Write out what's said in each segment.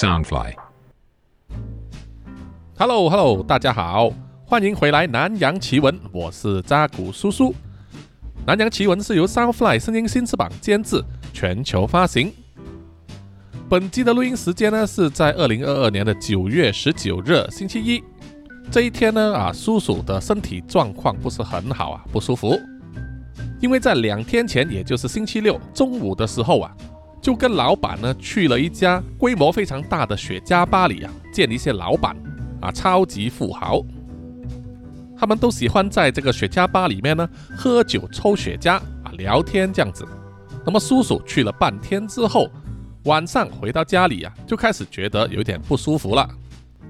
Soundfly。Hello Hello，大家好，欢迎回来《南洋奇闻》，我是扎古叔叔。《南洋奇闻》是由 Soundfly 声音新翅膀监制，全球发行。本集的录音时间呢是在二零二二年的九月十九日星期一。这一天呢啊，叔叔的身体状况不是很好啊，不舒服。因为在两天前，也就是星期六中午的时候啊，就跟老板呢去了一家规模非常大的雪茄吧里啊，见一些老板啊，超级富豪。他们都喜欢在这个雪茄吧里面呢喝酒、抽雪茄啊、聊天这样子。那么叔叔去了半天之后，晚上回到家里啊，就开始觉得有点不舒服了，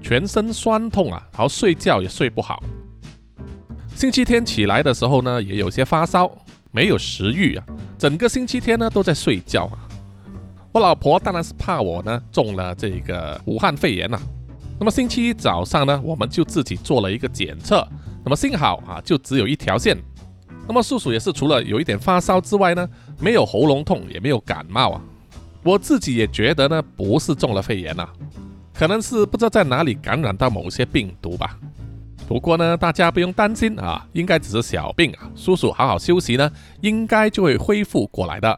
全身酸痛啊，然后睡觉也睡不好。星期天起来的时候呢，也有些发烧，没有食欲啊，整个星期天呢都在睡觉啊。我老婆当然是怕我呢中了这个武汉肺炎呐、那么星期一早上呢，我们就自己做了一个检测，那么幸好啊，就只有一条线。那么叔叔也是除了有一点发烧之外呢，没有喉咙痛，也没有感冒啊。我自己也觉得呢，不是中了肺炎呐、可能是不知道在哪里感染到某些病毒吧。不过呢，大家不用担心啊，应该只是小病啊。叔叔好好休息呢，应该就会恢复过来的。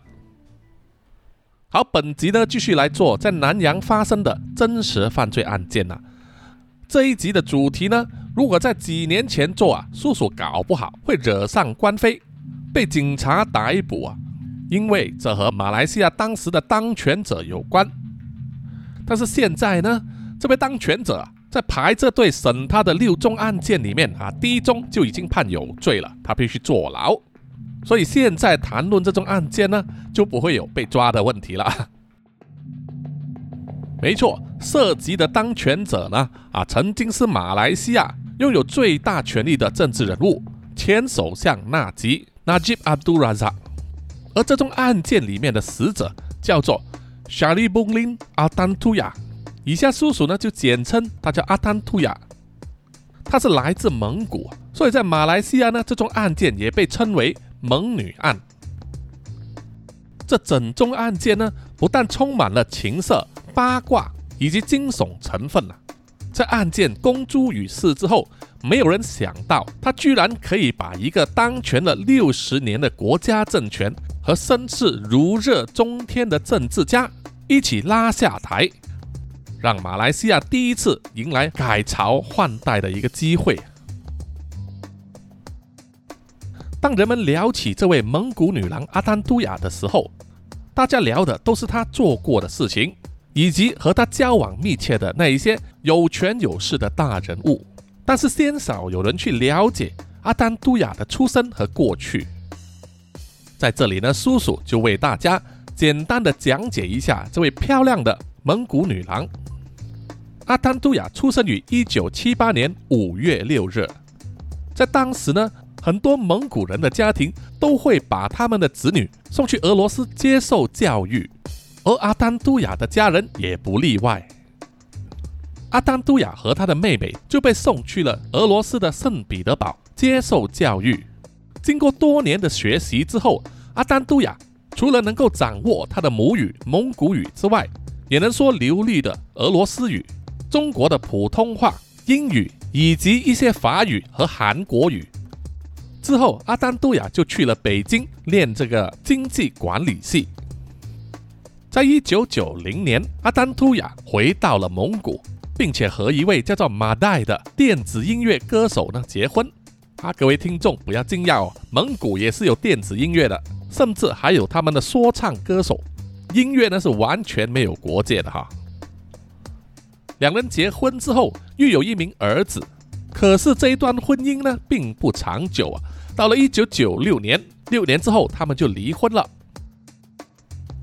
好，本集呢继续来做在南洋发生的真实犯罪案件呐、这一集的主题呢，如果在几年前做啊，叔叔搞不好会惹上官非，被警察逮捕啊，因为这和马来西亚当时的当权者有关。但是现在呢，这位当权者，在排着队审他的六宗案件里面啊，第一宗就已经判有罪了，他必须坐牢。所以现在谈论这宗案件呢，就不会有被抓的问题了。没错，涉及的当权者呢，啊，曾经是马来西亚拥有最大权力的政治人物，前首相纳吉 （Najib Abdul Razak）。而这宗案件里面的死者叫做 Shari Bunglin a t a n t u y a 以下叔叔呢就简称他叫阿丹图亚。他是来自蒙古，所以在马来西亚呢，这宗案件也被称为猛女案。这整宗案件呢，不但充满了情色、八卦以及惊悚成分啊，在案件公诸于世之后，没有人想到他居然可以把一个当权了六十年的国家政权和声势如日中天的政治家一起拉下台，让马来西亚第一次迎来改朝换代的一个机会。当人们聊起这位蒙古女郎阿丹都雅的时候，大家聊的都是她做过的事情，以及和她交往密切的那一些有权有势的大人物，但是鲜少有人去了解阿丹都雅的出身和过去。在这里呢，叔叔就为大家简单的讲解一下这位漂亮的蒙古女郎。阿丹都雅出生于一九七八年五月六日，在当时呢，很多蒙古人的家庭都会把他们的子女送去俄罗斯接受教育，而阿丹都雅的家人也不例外。阿丹都雅和他的妹妹就被送去了俄罗斯的圣彼得堡接受教育。经过多年的学习之后，阿丹都雅除了能够掌握他的母语蒙古语之外，也能说流利的俄罗斯语、中国的普通话、英语以及一些法语和韩国语。之后，阿丹都雅就去了北京练这个经济管理系。在一九九零年，阿丹都雅回到了蒙古，并且和一位叫做马代的电子音乐歌手呢结婚。啊，各位听众不要惊讶哦，蒙古也是有电子音乐的，甚至还有他们的说唱歌手。音乐呢是完全没有国界的哈。两人结婚之后，育有一名儿子。可是这一段婚姻呢，并不长久啊。到了一九九六年，六年之后，他们就离婚了。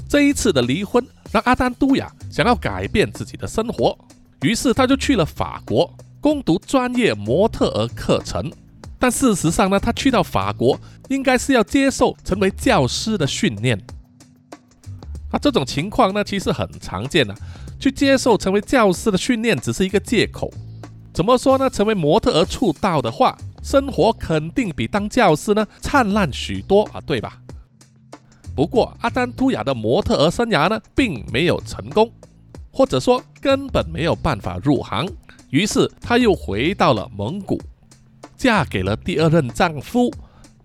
这一次的离婚让阿丹都雅想要改变自己的生活，于是他就去了法国攻读专业模特儿课程。但事实上呢，他去到法国应该是要接受成为教师的训练。啊，这种情况呢，其实很常见的、去接受成为教师的训练只是一个借口。怎么说呢？成为模特儿出道的话，生活肯定比当教师呢灿烂许多啊，对吧？不过阿丹都雅的模特儿生涯呢，并没有成功。或者说根本没有办法入行，于是她又回到了蒙古，嫁给了第二任丈夫，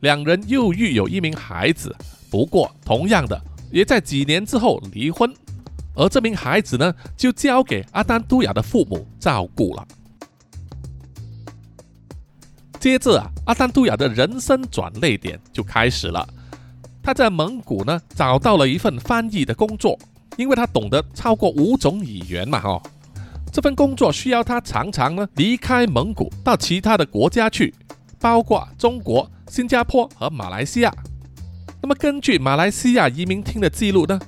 两人又育有一名孩子。不过，同样的，也在几年之后离婚，而这名孩子呢，就交给阿丹都雅的父母照顾了。接着啊，阿丹杜雅的人生转捩点就开始了。他在蒙古呢找到了一份翻译的工作，因为他懂得超过五种语言嘛，哈。这份工作需要他常常呢离开蒙古到其他的国家去，包括中国、新加坡和马来西亚。那么根据马来西亚移民厅的记录呢，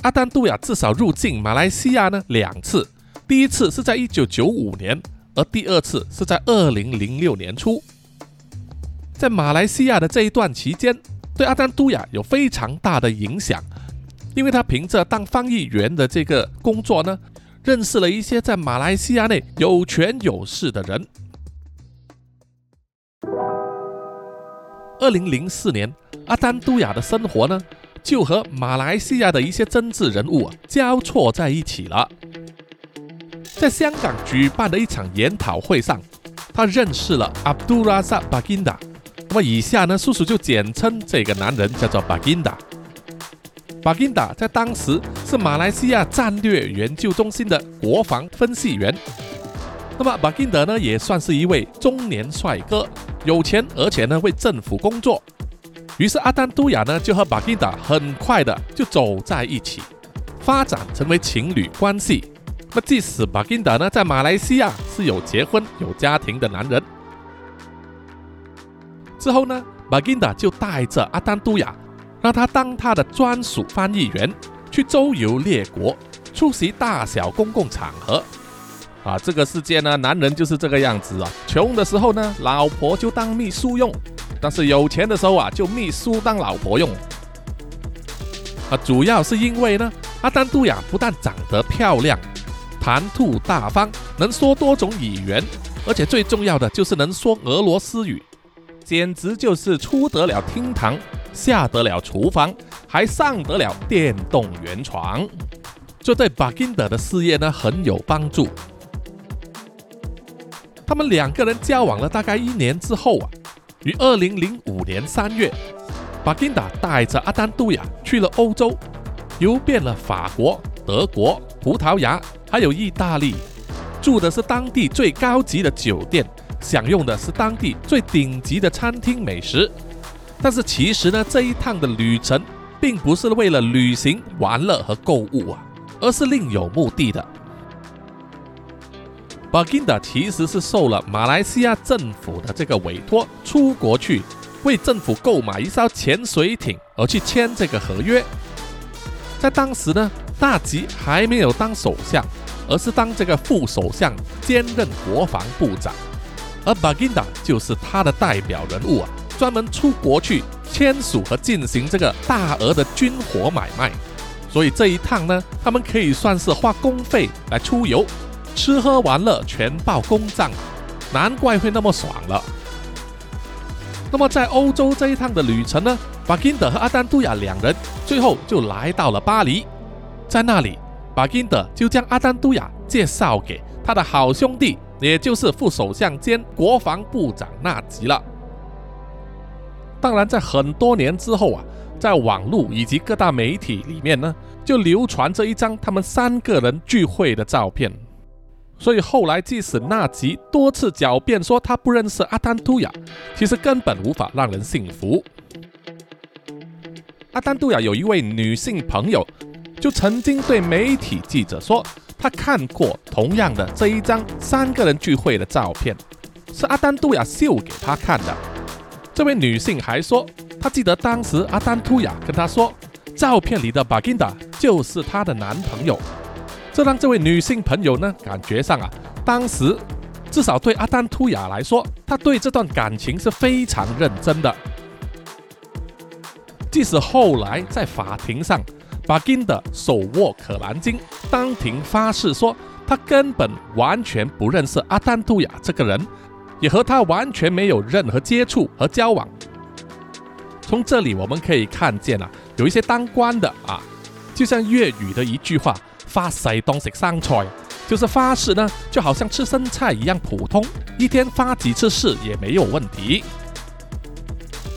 阿丹杜雅至少入境马来西亚呢两次，第一次是在一九九五年，而第二次是在二零零六年初。在马来西亚的这一段期间。对阿丹都雅有非常大的影响，因为他凭着当翻译员的这个工作呢，认识了一些在马来西亚内有权有势的人。二零零四年，阿丹都雅的生活呢，就和马来西亚的一些政治人物交错在一起了。在香港举办的一场研讨会上，他认识了阿卜杜拉萨巴金达。那么以下呢，叔叔就简称这个男人叫做巴金达。巴金达在当时是马来西亚战略研究中心的国防分析员。那么巴金达呢，也算是一位中年帅哥，有钱，而且呢为政府工作。于是阿丹都雅呢就和巴金达很快的就走在一起，发展成为情侣关系。那即使巴金达呢在马来西亚是有结婚有家庭的男人。之后呢，巴金达就带着阿丹都雅，让他当他的专属翻译员，去周游列国，出席大小公共场合。啊，这个世界呢，男人就是这个样子啊。穷的时候呢，老婆就当秘书用；但是有钱的时候啊，就秘书当老婆用。啊，主要是因为呢，阿丹都雅不但长得漂亮，谈吐大方，能说多种语言，而且最重要的就是能说俄罗斯语。简直就是出得了厅堂，下得了厨房，还上得了电动圆床，这对巴金德的事业呢很有帮助。他们两个人交往了大概一年之后啊，于二零零五年三月，巴金达带着阿丹杜雅去了欧洲，游遍了法国、德国、葡萄牙，还有意大利，住的是当地最高级的酒店。享用的是当地最顶级的餐厅美食，但是其实呢，这一趟的旅程并不是为了旅行、玩乐和购物啊，而是另有目的的。巴金达其实是受了马来西亚政府的这个委托，出国去为政府购买一艘潜水艇，而去签这个合约。在当时呢，大吉还没有当首相，而是当这个副首相，兼任国防部长。而巴金达就是他的代表人物啊，专门出国去签署和进行这个大额的军火买卖，所以这一趟呢，他们可以算是花公费来出游，吃喝玩乐全报公账，难怪会那么爽了。那么在欧洲这一趟的旅程呢，巴金德和阿丹杜雅两人最后就来到了巴黎，在那里，巴金德就将阿丹杜雅介绍给他的好兄弟。也就是副首相兼国防部长纳吉了。当然，在很多年之后啊，在网络以及各大媒体里面呢，就流传着一张他们三个人聚会的照片。所以后来，即使纳吉多次狡辩说他不认识阿丹都雅，其实根本无法让人信服。阿丹都雅有一位女性朋友，就曾经对媒体记者说。他看过同样的这一张三个人聚会的照片，是阿丹杜雅秀给他看的。这位女性还说，她记得当时阿丹杜雅跟她说，照片里的巴金达就是她的男朋友。这让这位女性朋友呢，感觉上啊，当时至少对阿丹图雅来说，他对这段感情是非常认真的。即使后来在法庭上。巴金的手握可兰经，当庭发誓说，他根本完全不认识阿丹杜雅这个人，也和他完全没有任何接触和交往。从这里我们可以看见啊，有一些当官的啊，就像粤语的一句话：“发誓当食生菜，就是发誓呢，就好像吃生菜一样普通，一天发几次誓也没有问题。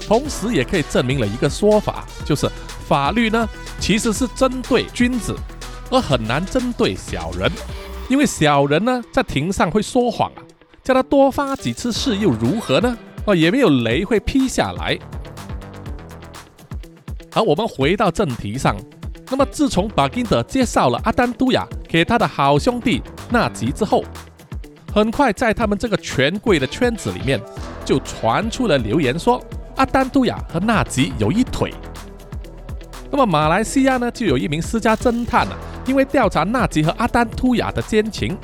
同时也可以证明了一个说法，就是法律呢其实是针对君子，而很难针对小人，因为小人呢在庭上会说谎啊，叫他多发几次誓又如何呢？哦，也没有雷会劈下来。好，我们回到正题上。那么，自从巴金德介绍了阿丹都雅给他的好兄弟纳吉之后，很快在他们这个权贵的圈子里面，就传出了流言说阿丹都雅和纳吉有一腿。那么，马来西亚呢，就有一名私家侦探啊，因为调查纳吉和阿丹都雅的奸情，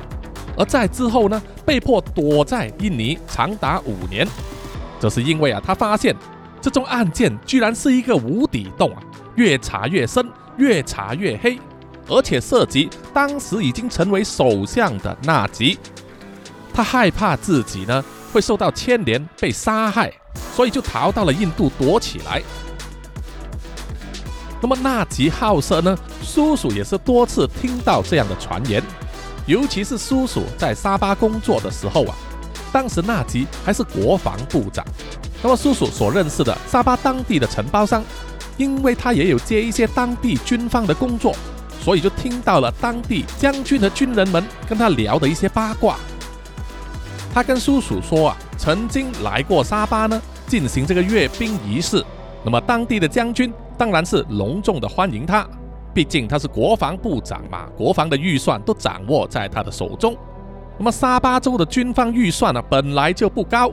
而在之后呢，被迫躲在印尼长达五年。这是因为啊，他发现。这宗案件居然是一个无底洞啊！越查越深，越查越黑，而且涉及当时已经成为首相的纳吉。他害怕自己呢会受到牵连被杀害，所以就逃到了印度躲起来。那么纳吉好色呢？叔叔也是多次听到这样的传言，尤其是叔叔在沙巴工作的时候啊，当时纳吉还是国防部长。那么叔叔所认识的沙巴当地的承包商，因为他也有接一些当地军方的工作，所以就听到了当地将军和军人们跟他聊的一些八卦。他跟叔叔说啊，曾经来过沙巴呢，进行这个阅兵仪式。那么当地的将军当然是隆重的欢迎他，毕竟他是国防部长嘛，国防的预算都掌握在他的手中。那么沙巴州的军方预算呢，本来就不高。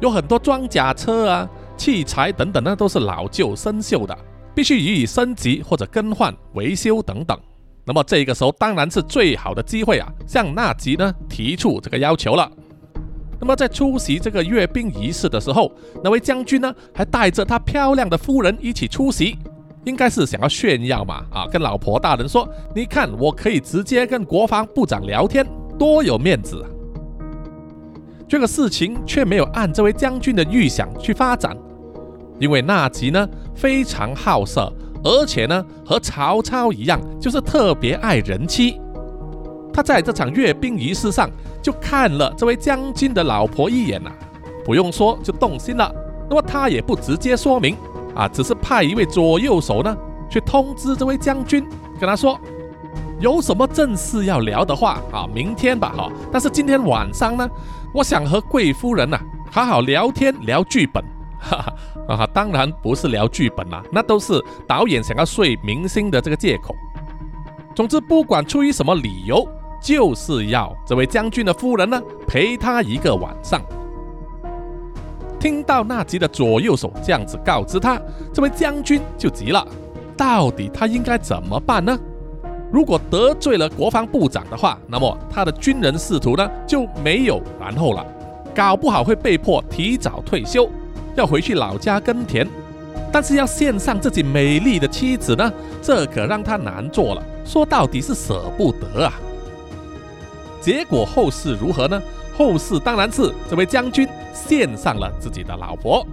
有很多装甲车啊、器材等等呢，都是老旧生锈的，必须予以升级或者更换、维修等等。那么这个时候当然是最好的机会啊，向纳吉呢提出这个要求了。那么在出席这个阅兵仪式的时候，那位将军呢还带着他漂亮的夫人一起出席，应该是想要炫耀嘛啊，跟老婆大人说：“你看，我可以直接跟国防部长聊天，多有面子。”这个事情却没有按这位将军的预想去发展，因为纳吉呢非常好色，而且呢和曹操一样，就是特别爱人妻。他在这场阅兵仪式上就看了这位将军的老婆一眼呐，不用说就动心了。那么他也不直接说明啊，只是派一位左右手呢去通知这位将军，跟他说有什么正事要聊的话啊，明天吧哈。但是今天晚上呢？我想和贵夫人呐好好聊天聊剧本，哈哈啊，当然不是聊剧本啦，那都是导演想要睡明星的这个借口。总之，不管出于什么理由，就是要这位将军的夫人呢陪他一个晚上。听到纳吉的左右手这样子告知他，这位将军就急了，到底他应该怎么办呢？如果得罪了国防部长的话，那么他的军人仕途呢就没有然后了，搞不好会被迫提早退休，要回去老家耕田。但是要献上自己美丽的妻子呢，这可让他难做了。说到底是舍不得啊。结果后事如何呢？后事当然是这位将军献上了自己的老婆，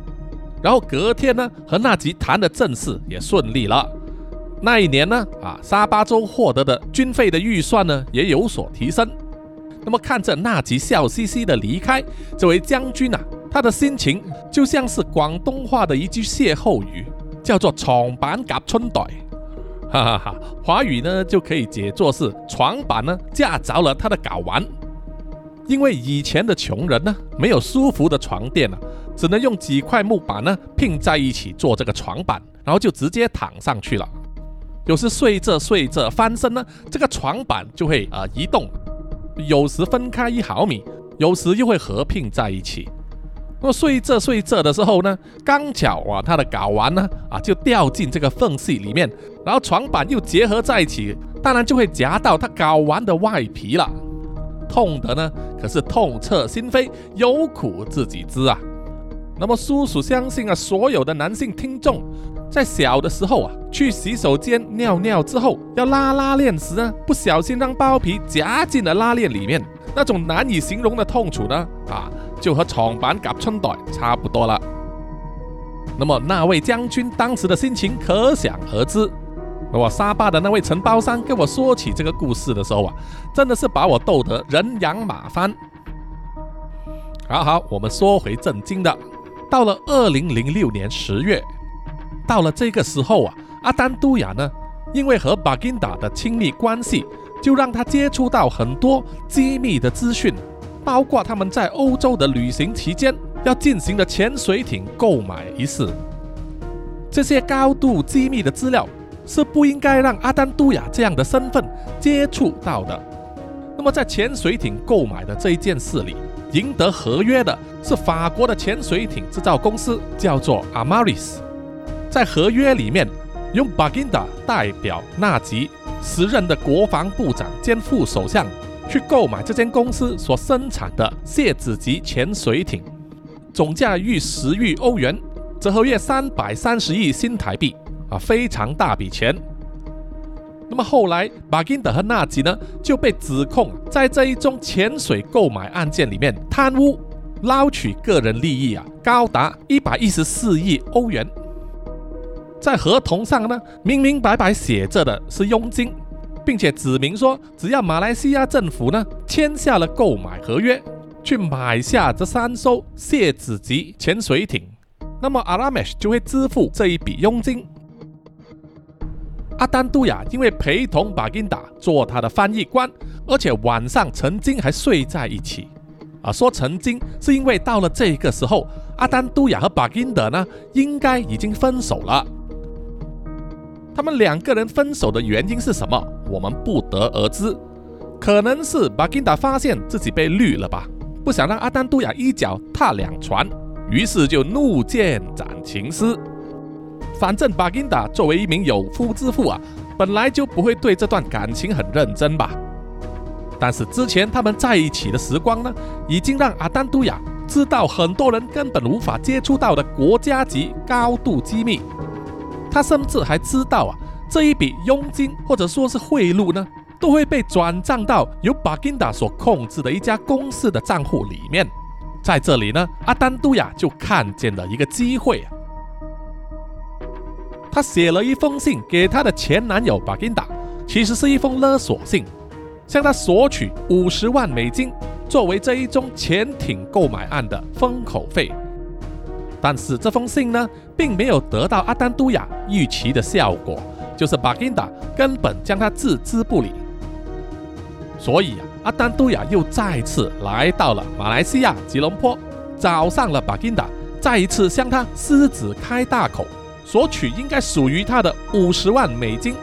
然后隔天呢和纳吉谈的正事也顺利了。那一年呢，啊，沙巴州获得的军费的预算呢也有所提升。那么看着纳吉笑嘻嘻的离开，这位将军啊，他的心情就像是广东话的一句歇后语，叫做“床板夹春袋”，哈哈哈。华语呢就可以解作是床板呢架着了他的睾丸。因为以前的穷人呢没有舒服的床垫啊，只能用几块木板呢拼在一起做这个床板，然后就直接躺上去了。有时睡着睡着翻身呢，这个床板就会啊移动，有时分开一毫米，有时又会合并在一起。那么睡着睡着的时候呢，刚巧啊，他的睾丸呢啊就掉进这个缝隙里面，然后床板又结合在一起，当然就会夹到他睾丸的外皮了，痛的呢可是痛彻心扉，有苦自己知啊。那么叔叔相信啊，所有的男性听众。在小的时候啊，去洗手间尿尿之后要拉拉链时呢，不小心让包皮夹进了拉链里面，那种难以形容的痛楚呢，啊，就和床板夹春袋差不多了。那么那位将军当时的心情可想而知。我沙巴的那位承包商跟我说起这个故事的时候啊，真的是把我逗得人仰马翻。好好，我们说回正经的。到了二零零六年十月，到了这个时候啊，阿丹都雅呢，因为和巴金达的亲密关系，就让他接触到很多机密的资讯，包括他们在欧洲的旅行期间要进行的潜水艇购买一事。这些高度机密的资料是不应该让阿丹都雅这样的身份接触到的。那么在潜水艇购买的这一件事里，赢得合约的是法国的潜水艇制造公司，叫做 Amaris。在合约里面，用 Baginda 代表纳吉时任的国防部长兼副首相去购买这间公司所生产的谢子级潜水艇，总价逾十亿欧元，折合约三百三十亿新台币啊，非常大笔钱。那么后来，巴金德和纳吉呢就被指控在这一宗潜水购买案件里面贪污、捞取个人利益啊，高达一百一十四亿欧元。在合同上呢，明明白白写着的是佣金，并且指明说，只要马来西亚政府呢签下了购买合约，去买下这三艘谢子级潜水艇，那么阿拉梅什就会支付这一笔佣金。阿丹都雅因为陪同巴金达做他的翻译官，而且晚上曾经还睡在一起。啊，说曾经是因为到了这个时候，阿丹都雅和巴金德呢应该已经分手了。他们两个人分手的原因是什么？我们不得而知。可能是巴金达发现自己被绿了吧，不想让阿丹都雅一脚踏两船，于是就怒剑斩情丝。反正巴金达作为一名有夫之妇啊，本来就不会对这段感情很认真吧。但是之前他们在一起的时光呢，已经让阿丹都雅知道很多人根本无法接触到的国家级高度机密。他甚至还知道啊，这一笔佣金或者说是贿赂呢，都会被转账到由巴金达所控制的一家公司的账户里面。在这里呢，阿丹都雅就看见了一个机会啊。他写了一封信给他的前男友巴金达，其实是一封勒索信，向他索取五十万美金作为这一宗潜艇购买案的封口费。但是这封信呢，并没有得到阿丹都雅预期的效果，就是巴金达根本将他置之不理。所以啊，阿丹都雅又再次来到了马来西亚吉隆坡，找上了巴金达，再一次向他狮子开大口。索取应该属于他的五十万美金。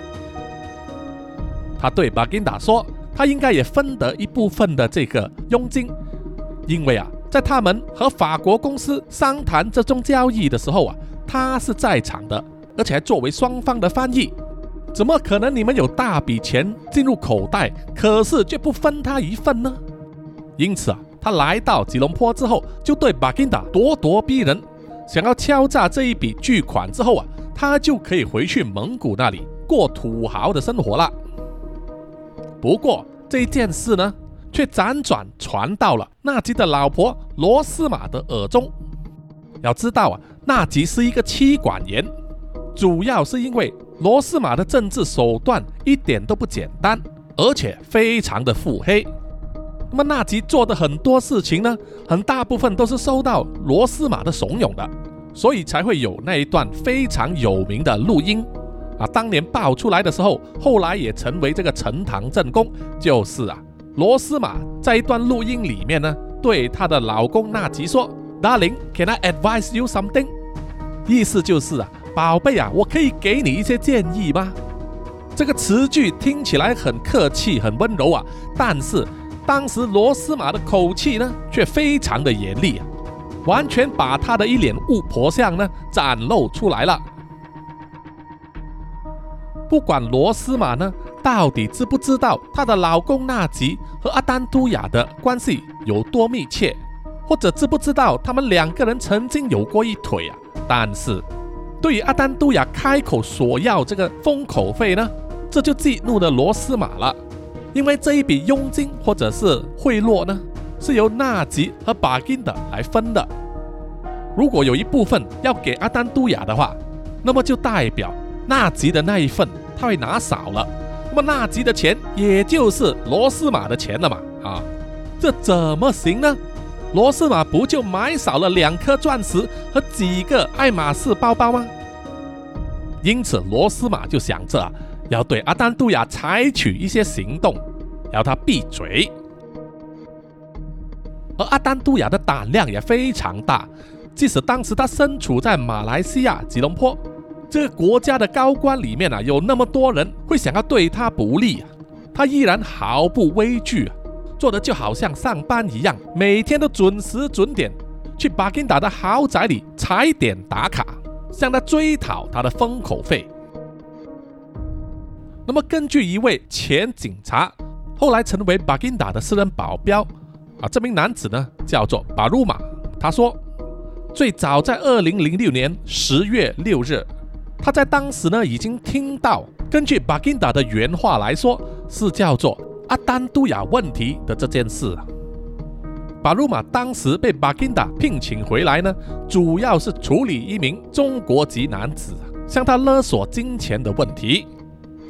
他对巴金达说，他应该也分得一部分的这个佣金，因为啊，在他们和法国公司商谈这宗交易的时候啊，他是在场的，而且还作为双方的翻译。怎么可能你们有大笔钱进入口袋，可是却不分他一份呢？因此啊，他来到吉隆坡之后，就对巴金达咄咄逼人。想要敲诈这一笔巨款之后啊，他就可以回去蒙古那里过土豪的生活了。不过这件事呢，却辗转传到了纳吉的老婆罗斯玛的耳中。要知道啊，纳吉是一个妻管严，主要是因为罗斯玛的政治手段一点都不简单，而且非常的腹黑。那么纳吉做的很多事情呢，很大部分都是受到罗斯玛的怂恿的，所以才会有那一段非常有名的录音啊。当年爆出来的时候，后来也成为这个呈堂证供，就是啊，罗斯玛在一段录音里面呢，对她的老公纳吉说：“Darling，can I advise you something？” 意思就是啊，宝贝啊，我可以给你一些建议吗？这个词句听起来很客气、很温柔啊，但是。当时罗斯玛的口气呢，却非常的严厉啊，完全把她的一脸巫婆相呢展露出来了。不管罗斯玛呢到底知不知道她的老公纳吉和阿丹都雅的关系有多密切，或者知不知道他们两个人曾经有过一腿啊，但是对于阿丹都雅开口索要这个封口费呢，这就激怒了罗斯玛了。因为这一笔佣金或者是贿赂呢，是由纳吉和巴金的来分的。如果有一部分要给阿丹都雅的话，那么就代表纳吉的那一份他会拿少了，那么纳吉的钱也就是罗斯玛的钱了嘛？啊，这怎么行呢？罗斯玛不就买少了两颗钻石和几个爱马仕包包吗？因此，罗斯玛就想着要对阿丹杜亚采取一些行动，要他闭嘴。而阿丹杜亚的胆量也非常大，即使当时他身处在马来西亚吉隆坡这个国家的高官里面啊，有那么多人会想要对他不利啊，他依然毫不畏惧啊，做的就好像上班一样，每天都准时准点去巴金达的豪宅里踩点打卡，向他追讨他的封口费。那么，根据一位前警察，后来成为巴金达的私人保镖。啊，这名男子呢叫做巴鲁马。他说，最早在二零零六年十月六日，他在当时呢已经听到，根据巴金达的原话来说，是叫做阿丹都雅问题的这件事。巴鲁马当时被巴金达聘请回来呢，主要是处理一名中国籍男子向他勒索金钱的问题。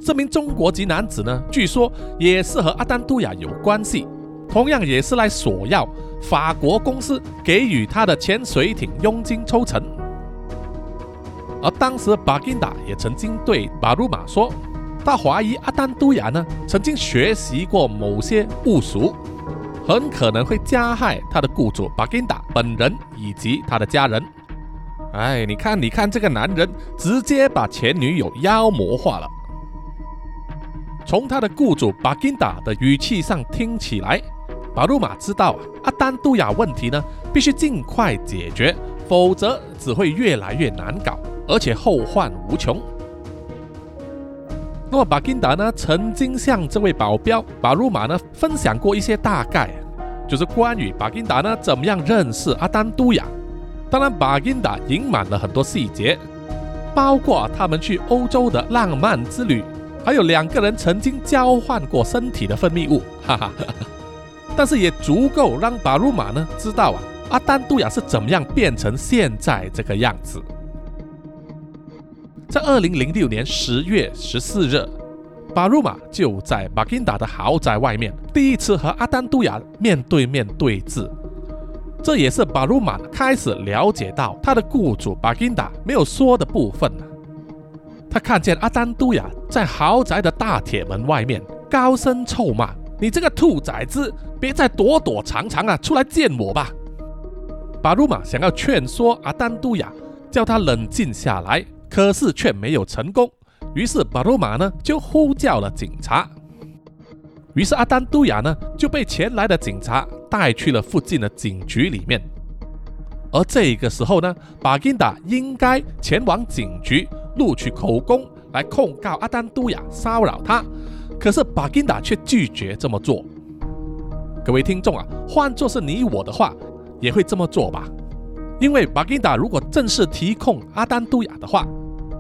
这名中国籍男子呢，据说也是和阿丹都雅有关系。同样也是来索要法国公司给予他的潜水艇佣金抽成，而当时巴金达也曾经对巴鲁马说，他怀疑阿丹都雅呢曾经学习过某些巫术，很可能会加害他的雇主巴金达本人以及他的家人。哎，你看，你看这个男人直接把前女友妖魔化了。从他的雇主巴金达的语气上听起来。巴鲁马知道阿丹杜亚问题呢，必须尽快解决，否则只会越来越难搞，而且后患无穷。那么巴金达呢，曾经向这位保镖巴鲁马呢分享过一些大概，就是关于巴金达呢怎么样认识阿丹杜亚。当然，巴金达隐瞒了很多细节，包括他们去欧洲的浪漫之旅，还有两个人曾经交换过身体的分泌物，哈哈哈。但是也足够让巴鲁马呢知道啊，阿丹杜亚是怎么样变成现在这个样子。在二零零六年十月十四日，巴鲁马就在巴金达的豪宅外面第一次和阿丹杜亚面对面对峙，这也是巴鲁马开始了解到他的雇主巴金达没有说的部分他看见阿丹杜亚在豪宅的大铁门外面高声臭骂。你这个兔崽子，别再躲躲藏藏啊，出来见我吧！巴鲁马想要劝说阿丹杜亚，叫他冷静下来，可是却没有成功。于是巴鲁马呢就呼叫了警察。于是阿丹杜亚呢就被前来的警察带去了附近的警局里面。而这个时候呢，巴金达应该前往警局录取口供，来控告阿丹杜亚骚扰他。可是巴金达却拒绝这么做。各位听众啊，换作是你我的话，也会这么做吧？因为巴金达如果正式提控阿丹杜亚的话，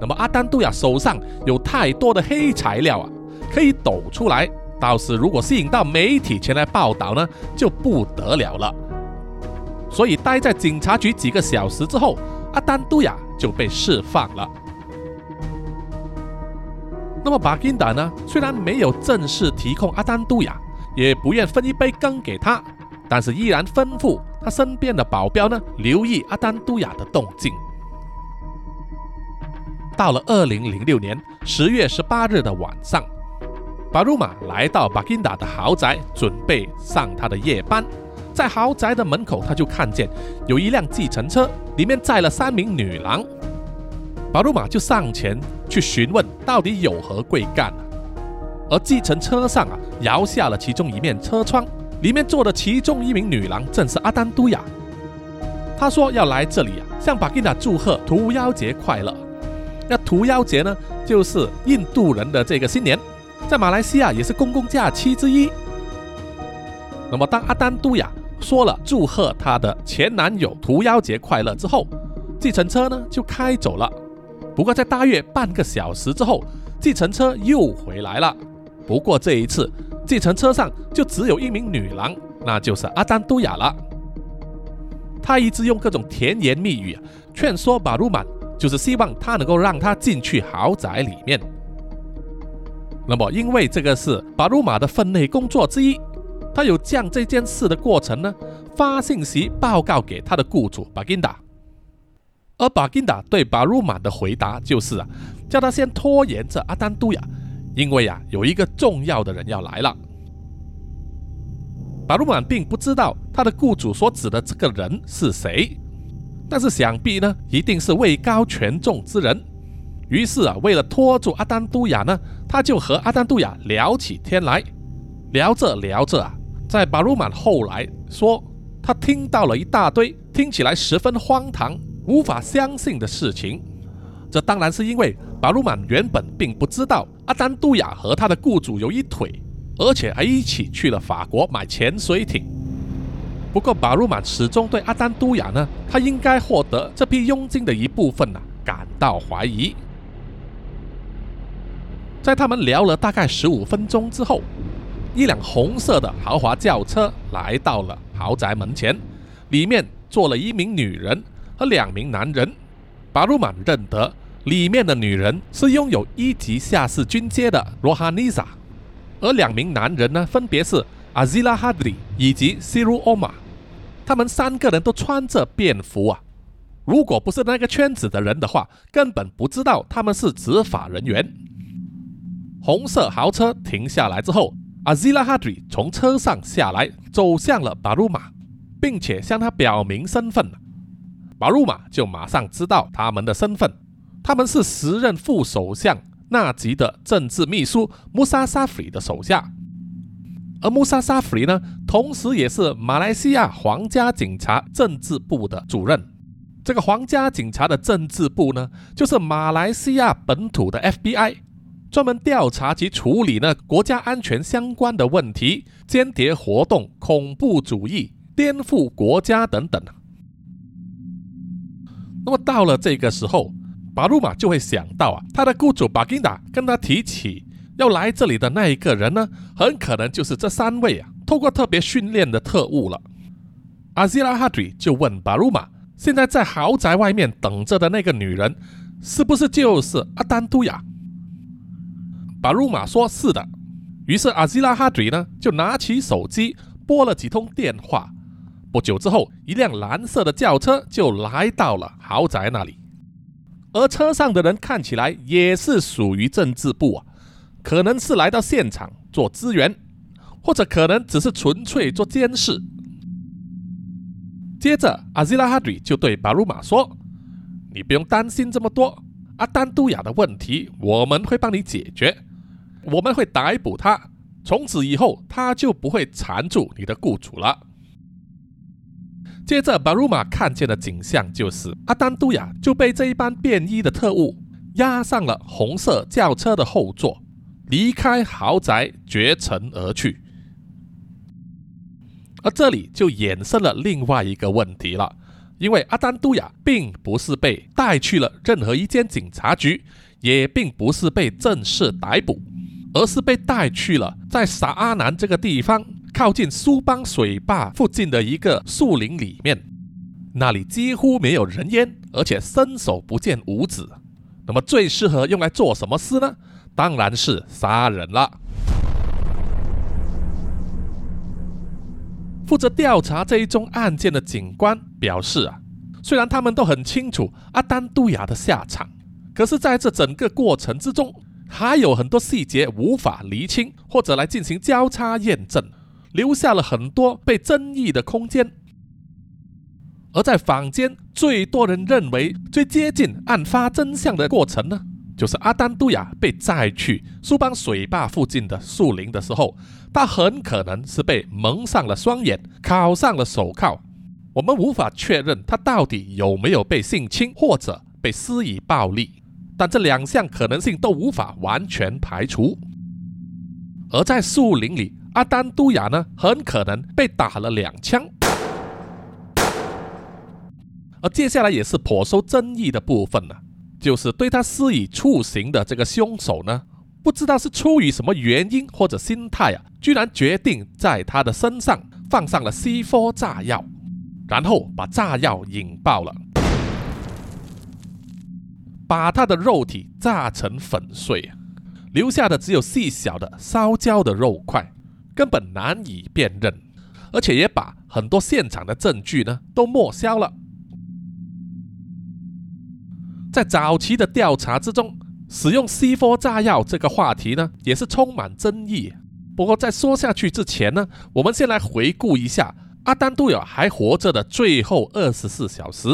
那么阿丹杜亚手上有太多的黑材料啊，可以抖出来。到时如果吸引到媒体前来报道呢，就不得了了。所以待在警察局几个小时之后，阿丹杜亚就被释放了。那么巴金达呢？虽然没有正式提控阿丹杜亚，也不愿分一杯羹给他，但是依然吩咐他身边的保镖呢，留意阿丹杜亚的动静。到了二零零六年十月十八日的晚上，巴鲁马来到巴金达的豪宅，准备上他的夜班。在豪宅的门口，他就看见有一辆计程车，里面载了三名女郎。巴鲁马就上前去询问到底有何贵干，而计程车上啊摇下了其中一面车窗，里面坐的其中一名女郎正是阿丹都雅。他说要来这里啊向巴金达祝贺屠妖节快乐。那屠妖节呢就是印度人的这个新年，在马来西亚也是公共假期之一。那么当阿丹都雅说了祝贺她的前男友屠妖节快乐之后，计程车呢就开走了。不过，在大约半个小时之后，计程车又回来了。不过这一次，计程车上就只有一名女郎，那就是阿丹都雅了。他一直用各种甜言蜜语劝说巴鲁曼，就是希望他能够让他进去豪宅里面。那么，因为这个是巴鲁马的分内工作之一，他有将这件事的过程呢，发信息报告给他的雇主巴金达。而巴金达对巴鲁马的回答就是啊，叫他先拖延着阿丹都亚，因为啊，有一个重要的人要来了。巴鲁马并不知道他的雇主所指的这个人是谁，但是想必呢，一定是位高权重之人。于是啊，为了拖住阿丹都亚呢，他就和阿丹都亚聊起天来。聊着聊着啊，在巴鲁满后来说，他听到了一大堆听起来十分荒唐、无法相信的事情。这当然是因为巴鲁满原本并不知道阿丹都亚和他的雇主有一腿，而且还一起去了法国买潜水艇。不过巴鲁马始终对阿丹都雅呢，他应该获得这批佣金的一部分呢，感到怀疑。在他们聊了大概十五分钟之后，一辆红色的豪华轿车来到了豪宅门前，里面坐了一名女人和两名男人。巴鲁曼认得里面的女人是拥有一级下士军阶的罗哈尼萨，而两名男人呢，分别是阿兹拉哈迪以及西鲁欧玛。他们三个人都穿着便服啊，如果不是那个圈子的人的话，根本不知道他们是执法人员。红色豪车停下来之后，阿兹拉哈迪从车上下来，走向了巴鲁马，并且向他表明身份。巴鲁马就马上知道他们的身份，他们是时任副首相纳吉的政治秘书穆萨沙弗里的手下，而穆萨沙弗里呢，同时也是马来西亚皇家警察政治部的主任。这个皇家警察的政治部呢，就是马来西亚本土的 FBI。专门调查及处理呢国家安全相关的问题、间谍活动、恐怖主义、颠覆国家等等。那么到了这个时候，巴鲁马就会想到啊，他的雇主巴金达跟他提起要来这里的那一个人呢，很可能就是这三位啊，透过特别训练的特务了。阿兹拉哈迪就问巴鲁马：现在在豪宅外面等着的那个女人，是不是就是阿丹都亚？巴鲁马说：“是的。”于是阿兹拉哈迪呢就拿起手机拨了几通电话。不久之后，一辆蓝色的轿车就来到了豪宅那里，而车上的人看起来也是属于政治部啊，可能是来到现场做支援，或者可能只是纯粹做监视。接着，阿兹拉哈里就对巴鲁马说：“你不用担心这么多，阿丹都亚的问题我们会帮你解决。”我们会逮捕他，从此以后他就不会缠住你的雇主了。接着，巴鲁马看见的景象就是阿丹都亚就被这一班便衣的特务押上了红色轿车的后座，离开豪宅绝尘而去。而这里就衍生了另外一个问题了，因为阿丹都亚并不是被带去了任何一间警察局，也并不是被正式逮捕。而是被带去了在沙阿南这个地方靠近苏邦水坝附近的一个树林里面，那里几乎没有人烟，而且伸手不见五指。那么最适合用来做什么事呢？当然是杀人了。负责调查这一宗案件的警官表示啊，虽然他们都很清楚阿丹杜亚的下场，可是在这整个过程之中。还有很多细节无法厘清，或者来进行交叉验证，留下了很多被争议的空间。而在坊间最多人认为最接近案发真相的过程呢，就是阿丹都亚被载去苏邦水坝附近的树林的时候，他很可能是被蒙上了双眼，铐上了手铐。我们无法确认他到底有没有被性侵或者被施以暴力。但这两项可能性都无法完全排除。而在树林里，阿丹都亚呢，很可能被打了两枪。而接下来也是颇受争议的部分呢，就是对他施以处刑的这个凶手呢，不知道是出于什么原因或者心态啊，居然决定在他的身上放上了 C4 炸药，然后把炸药引爆了。把他的肉体炸成粉碎，留下的只有细小的烧焦的肉块，根本难以辨认，而且也把很多现场的证据呢都抹消了。在早期的调查之中，使用 C4 炸药这个话题呢也是充满争议。不过在说下去之前呢，我们先来回顾一下阿丹杜尔还活着的最后二十四小时。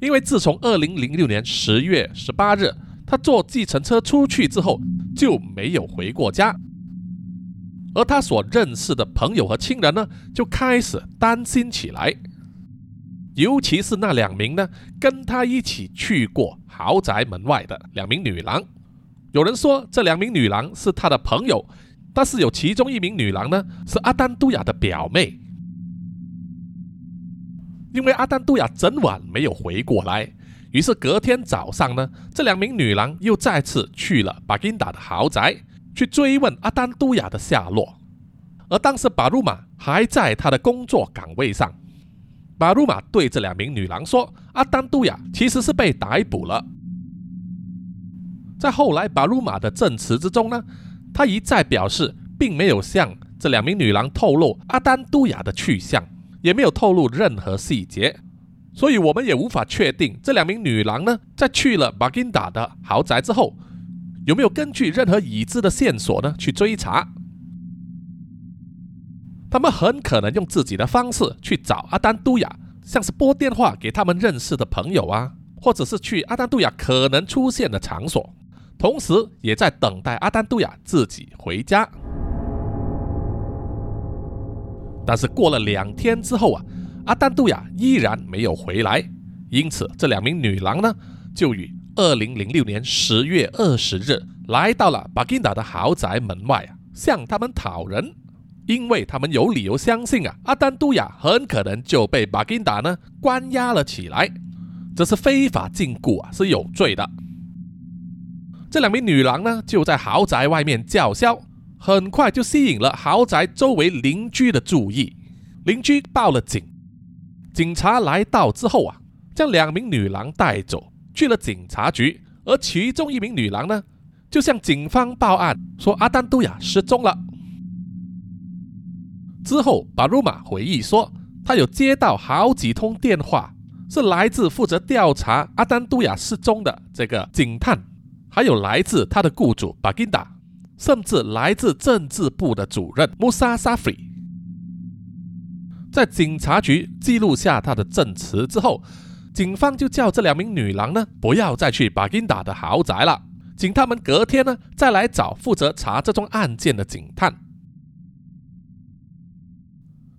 因为自从二零零六年十月十八日他坐计程车出去之后，就没有回过家，而他所认识的朋友和亲人呢，就开始担心起来，尤其是那两名呢跟他一起去过豪宅门外的两名女郎。有人说这两名女郎是他的朋友，但是有其中一名女郎呢是阿丹都雅的表妹。因为阿丹杜亚整晚没有回过来，于是隔天早上呢，这两名女郎又再次去了巴金达的豪宅，去追问阿丹杜亚的下落。而当时巴鲁玛还在他的工作岗位上，巴鲁玛对这两名女郎说：“阿丹杜亚其实是被逮捕了。”在后来巴鲁玛的证词之中呢，他一再表示并没有向这两名女郎透露阿丹杜亚的去向。也没有透露任何细节，所以我们也无法确定这两名女郎呢，在去了巴金达的豪宅之后，有没有根据任何已知的线索呢去追查。他们很可能用自己的方式去找阿丹都雅，像是拨电话给他们认识的朋友啊，或者是去阿丹都雅可能出现的场所，同时也在等待阿丹都雅自己回家。但是过了两天之后啊，阿丹杜亚依然没有回来，因此这两名女郎呢，就于二零零六年十月二十日来到了巴金达的豪宅门外啊，向他们讨人，因为他们有理由相信啊，阿丹杜亚很可能就被巴金达呢关押了起来，这是非法禁锢啊，是有罪的。这两名女郎呢，就在豪宅外面叫嚣。很快就吸引了豪宅周围邻居的注意，邻居报了警。警察来到之后啊，将两名女郎带走去了警察局，而其中一名女郎呢，就向警方报案说阿丹都雅失踪了。之后，巴鲁玛回忆说，他有接到好几通电话，是来自负责调查阿丹都雅失踪的这个警探，还有来自他的雇主巴金达。甚至来自政治部的主任穆萨沙弗里，在警察局记录下他的证词之后，警方就叫这两名女郎呢不要再去巴金达的豪宅了，请他们隔天呢再来找负责查这宗案件的警探。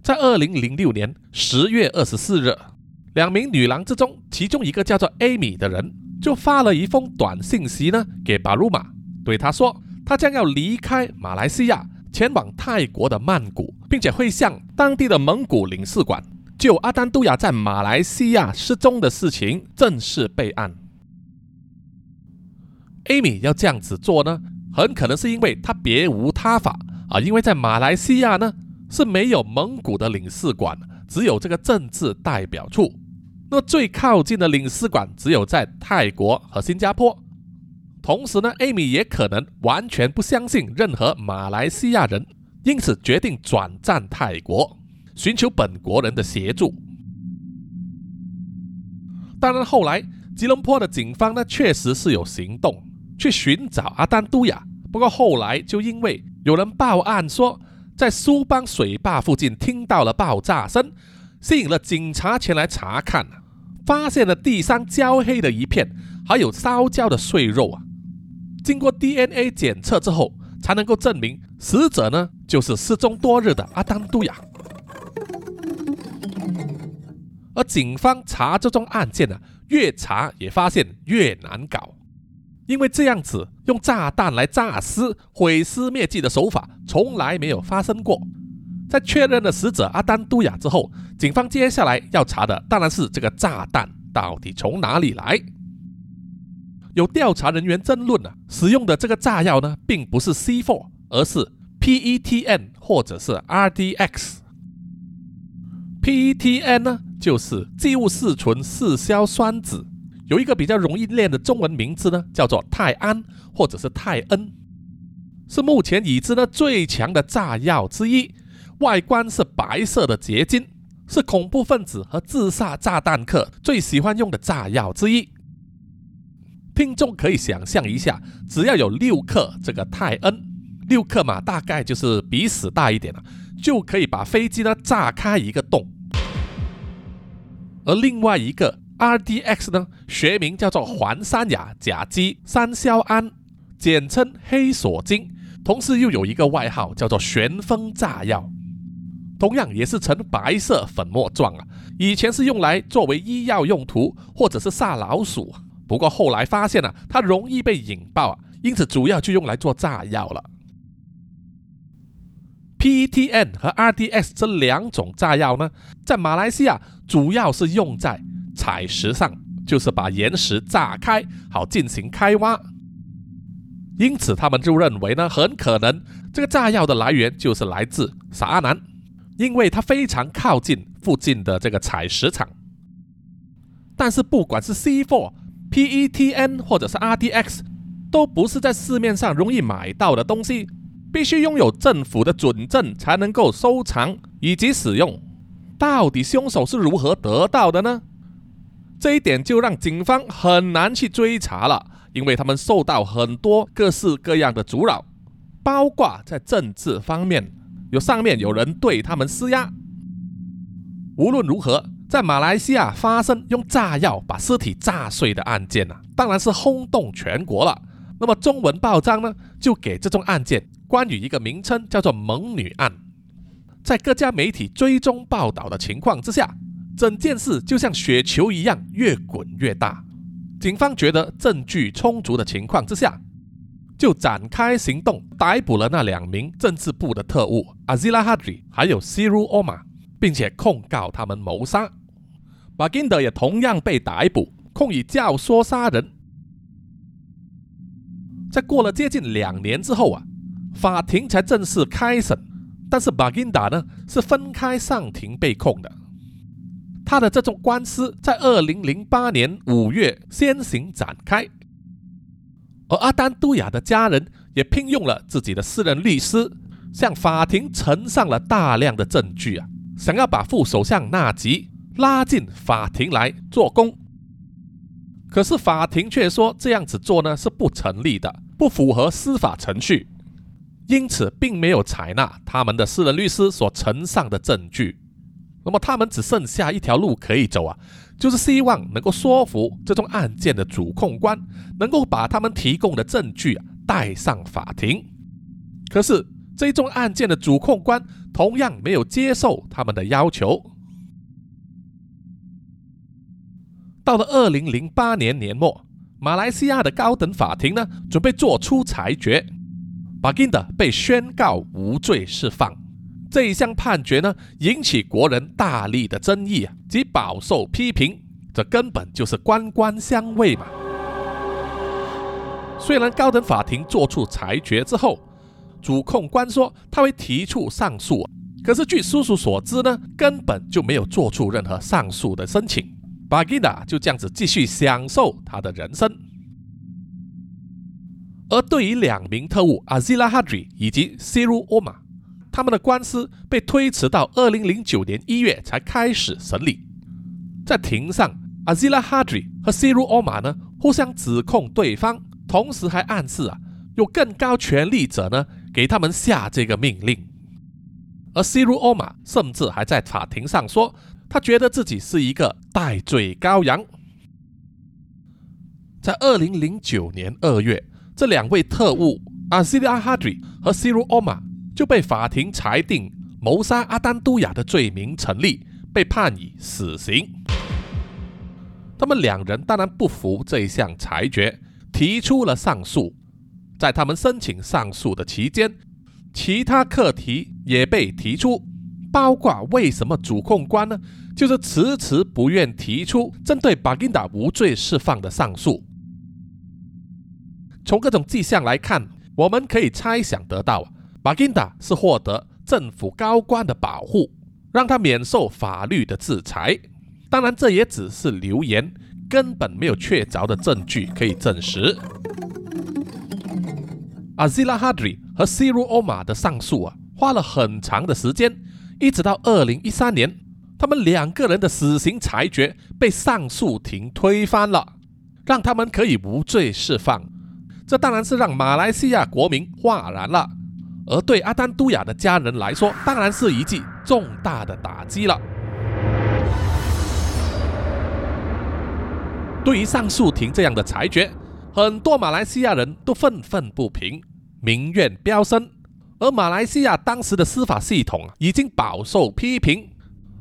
在二零零六年十月二十四日，两名女郎之中，其中一个叫做艾米的人就发了一封短信息呢给巴鲁马，对他说。他将要离开马来西亚，前往泰国的曼谷，并且会向当地的蒙古领事馆就阿丹都雅在马来西亚失踪的事情正式备案。艾米要这样子做呢，很可能是因为他别无他法啊，因为在马来西亚呢是没有蒙古的领事馆，只有这个政治代表处。那最靠近的领事馆只有在泰国和新加坡。同时呢，艾米也可能完全不相信任何马来西亚人，因此决定转战泰国，寻求本国人的协助。当然，后来吉隆坡的警方呢，确实是有行动去寻找阿丹都雅，不过后来就因为有人报案说，在苏邦水坝附近听到了爆炸声，吸引了警察前来查看，发现了地上焦黑的一片，还有烧焦的碎肉啊。经过 DNA 检测之后，才能够证明死者呢就是失踪多日的阿丹都雅。而警方查这宗案件呢，越查也发现越难搞，因为这样子用炸弹来炸尸、毁尸灭迹的手法从来没有发生过。在确认了死者阿丹都雅之后，警方接下来要查的当然是这个炸弹到底从哪里来。有调查人员争论啊，使用的这个炸药呢，并不是 C4，而是 PETN 或者是 RDX。PETN 呢，就是基物四醇四硝酸酯，有一个比较容易念的中文名字呢，叫做泰安或者是泰恩，是目前已知呢最强的炸药之一，外观是白色的结晶，是恐怖分子和自杀炸弹客最喜欢用的炸药之一。听众可以想象一下，只要有六克这个泰恩，六克嘛，大概就是比屎大一点了，就可以把飞机呢炸开一个洞。而另外一个 RDX 呢，学名叫做环三亚甲基三硝胺，简称黑索金，同时又有一个外号叫做旋风炸药，同样也是呈白色粉末状啊。以前是用来作为医药用途，或者是杀老鼠。不过后来发现啊它容易被引爆啊，因此主要就用来做炸药了。PETN 和 RDX 这两种炸药呢，在马来西亚主要是用在采石上，就是把岩石炸开，好进行开挖。因此他们就认为呢，很可能这个炸药的来源就是来自沙阿南，因为它非常靠近附近的这个采石场。但是不管是 C4、PETN 或者是 RDX，都不是在市面上容易买到的东西。必须拥有政府的准证才能够收藏以及使用。到底凶手是如何得到的呢？这一点就让警方很难去追查了，因为他们受到很多各式各样的阻扰，包括在政治方面，有上面有人对他们施压。无论如何，在马来西亚发生用炸药把尸体炸碎的案件呢，当然是轰动全国了。那么中文报章呢，就给这宗案件。关于一个名称叫做“猛女案”，在各家媒体追踪报道的情况之下，整件事就像雪球一样越滚越大。警方觉得证据充足的情况之下，就展开行动，逮捕了那两名政治部的特务阿 l 拉哈 i 还有 Siru Oma，并且控告他们谋杀。巴金德也同样被逮捕，控以教唆杀人。在过了接近两年之后啊。法庭才正式开审，但是巴金达呢是分开上庭被控的。他的这种官司在二零零八年五月先行展开，而阿丹都雅的家人也聘用了自己的私人律师，向法庭呈上了大量的证据啊，想要把副首相纳吉拉进法庭来做供。可是法庭却说这样子做呢是不成立的，不符合司法程序。因此，并没有采纳他们的私人律师所呈上的证据。那么，他们只剩下一条路可以走啊，就是希望能够说服这宗案件的主控官，能够把他们提供的证据带上法庭。可是，这宗案件的主控官同样没有接受他们的要求。到了二零零八年年末，马来西亚的高等法庭呢，准备做出裁决。巴金德被宣告无罪释放，这一项判决呢，引起国人大力的争议啊，及饱受批评。这根本就是官官相卫嘛。虽然高等法庭作出裁决之后，主控官说他会提出上诉，可是据叔叔所知呢，根本就没有做出任何上诉的申请。巴金德就这样子继续享受他的人生。而对于两名特务阿兹拉哈迪以及 Siru Oma，他们的官司被推迟到二零零九年一月才开始审理。在庭上，阿兹拉哈迪和 Siru Oma 呢互相指控对方，同时还暗示啊有更高权力者呢给他们下这个命令。而 Siru Oma 甚至还在法庭上说，他觉得自己是一个戴罪羔羊。在二零零九年二月。这两位特务阿西利阿哈迪和西鲁奥马就被法庭裁定谋杀阿丹都雅的罪名成立，被判以死刑。他们两人当然不服这一项裁决，提出了上诉。在他们申请上诉的期间，其他课题也被提出，包括为什么主控官呢，就是迟迟不愿提出针对巴金达无罪释放的上诉。从各种迹象来看，我们可以猜想得到，巴金达是获得政府高官的保护，让他免受法律的制裁。当然，这也只是流言，根本没有确凿的证据可以证实。阿兹拉哈迪和西鲁欧马的上诉啊，花了很长的时间，一直到二零一三年，他们两个人的死刑裁决被上诉庭推翻了，让他们可以无罪释放。这当然是让马来西亚国民哗然了，而对阿丹都雅的家人来说，当然是一记重大的打击了。对于上诉庭这样的裁决，很多马来西亚人都愤愤不平。民怨飙升，而马来西亚当时的司法系统啊，已经饱受批评，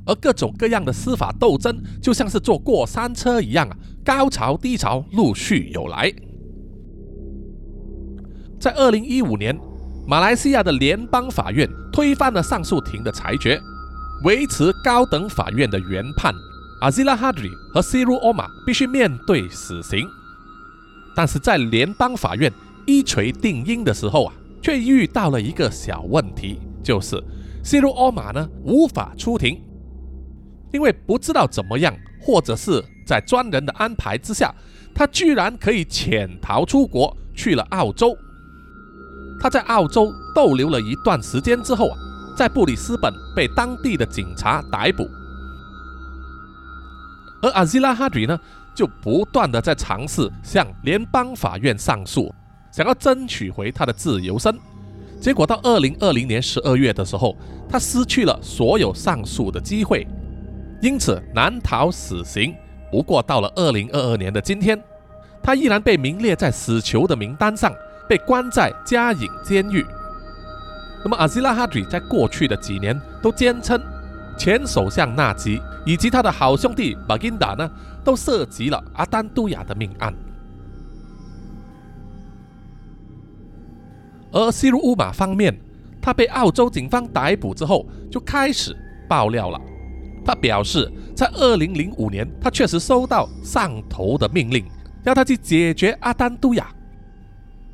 而各种各样的司法斗争就像是坐过山车一样啊，高潮低潮陆续有来。在二零一五年，马来西亚的联邦法院推翻了上诉庭的裁决，维持高等法院的原判，阿兹拉哈迪和西鲁欧马必须面对死刑，但是在联邦法院。一锤定音的时候啊，却遇到了一个小问题，就是西鲁奥马呢无法出庭，因为不知道怎么样，或者是在专人的安排之下，他居然可以潜逃出国去了澳洲。他在澳洲逗留了一段时间之后啊，在布里斯本被当地的警察逮捕，而阿兹拉哈迪呢，就不断的在尝试向联邦法院上诉。想要争取回他的自由身，结果到二零二零年十二月的时候，他失去了所有上诉的机会，因此难逃死刑。不过到了二零二二年的今天，他依然被名列在死囚的名单上，被关在加隐监狱。那么阿西拉哈迪在过去的几年都坚称，前首相纳吉以及他的好兄弟巴金达呢，都涉及了阿丹杜亚的命案。而西鲁乌马方面，他被澳洲警方逮捕之后，就开始爆料了。他表示，在2005年，他确实收到上头的命令，要他去解决阿丹都亚。